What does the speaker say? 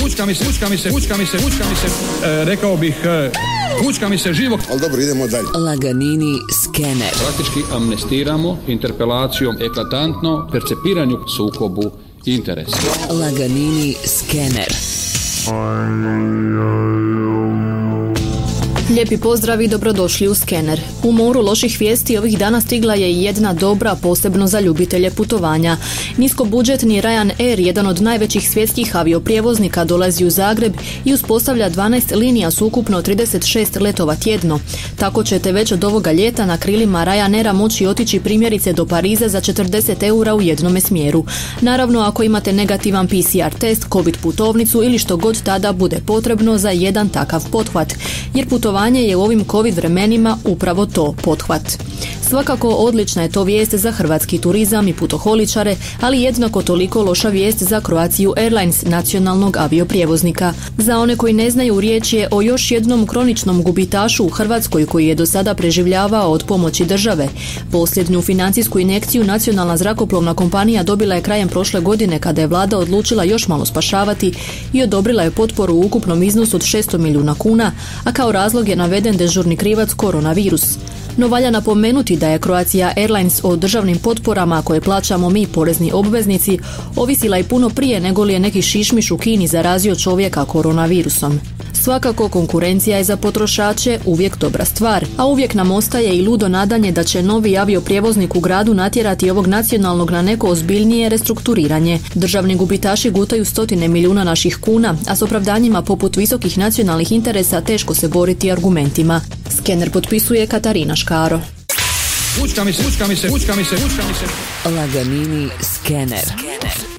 Fučka mi se, fučka mi se, fučka mi se, fučka mi se, e, rekao bih, e, fučka mi se živog. Ali dobro, idemo dalje. Laganini skener. Praktički amnestiramo interpelacijom eklatantno percepiranju sukobu interesa. Laganini skener. Lijepi pozdrav i dobrodošli u Skener. U moru loših vijesti ovih dana stigla je jedna dobra, posebno za ljubitelje putovanja. Niskobudžetni Ryanair, jedan od najvećih svjetskih avioprijevoznika, dolazi u Zagreb i uspostavlja 12 linija s ukupno 36 letova tjedno. Tako ćete već od ovoga ljeta na krilima Ryanaira moći otići primjerice do Pariza za 40 eura u jednome smjeru. Naravno, ako imate negativan PCR test, COVID putovnicu ili što god tada bude potrebno za jedan takav pothvat. Jer putovanje putovanje je u ovim covid vremenima upravo to, pothvat. Svakako odlična je to vijest za hrvatski turizam i putoholičare, ali jednako toliko loša vijest za Croatia Airlines, nacionalnog avioprijevoznika. Za one koji ne znaju, riječ je o još jednom kroničnom gubitašu u Hrvatskoj koji je do sada preživljavao od pomoći države. Posljednju financijsku injekciju nacionalna zrakoplovna kompanija dobila je krajem prošle godine kada je vlada odlučila još malo spašavati i odobrila je potporu u ukupnom iznosu od 600 milijuna kuna, a kao razlog naveden dežurni krivac koronavirus. No valja napomenuti da je Croatia Airlines o državnim potporama koje plaćamo mi porezni obveznici ovisila i puno prije nego li je neki šišmiš u Kini zarazio čovjeka koronavirusom. Svakako konkurencija je za potrošače uvijek dobra stvar, a uvijek nam ostaje i ludo nadanje da će novi avioprijevoznik u gradu natjerati ovog nacionalnog na neko ozbiljnije restrukturiranje. Državni gubitaši gutaju stotine milijuna naših kuna, a s opravdanjima poput visokih nacionalnih interesa teško se boriti argumentima. Skener potpisuje Katarina Škaro. Fučka mi se, fučka mi se, fučka mi se, fučka mi se. Laganini skener.